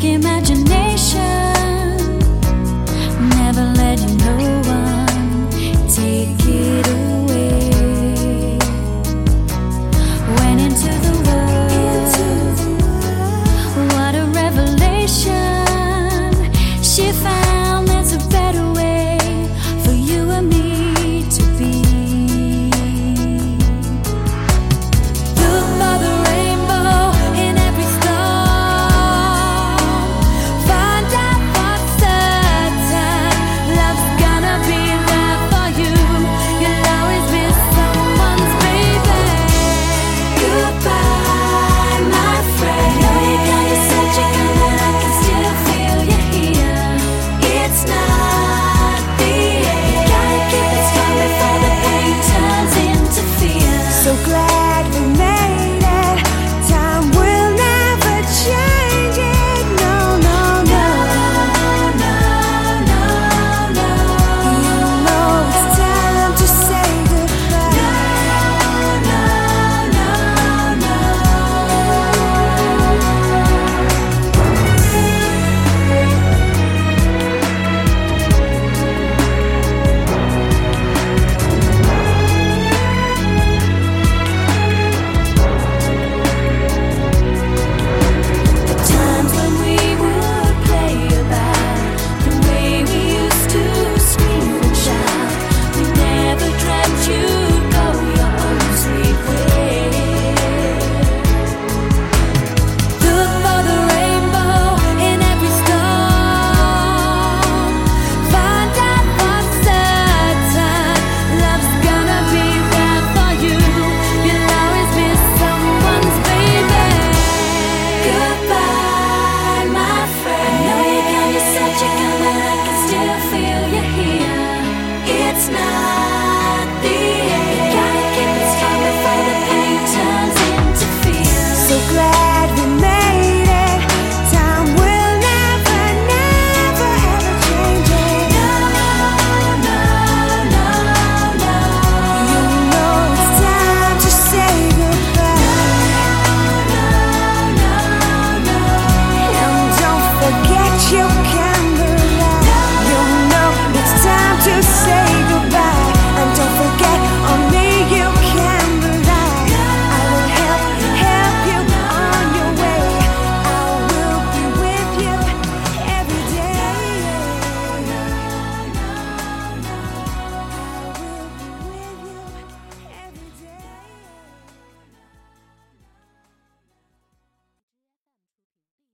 can't imagine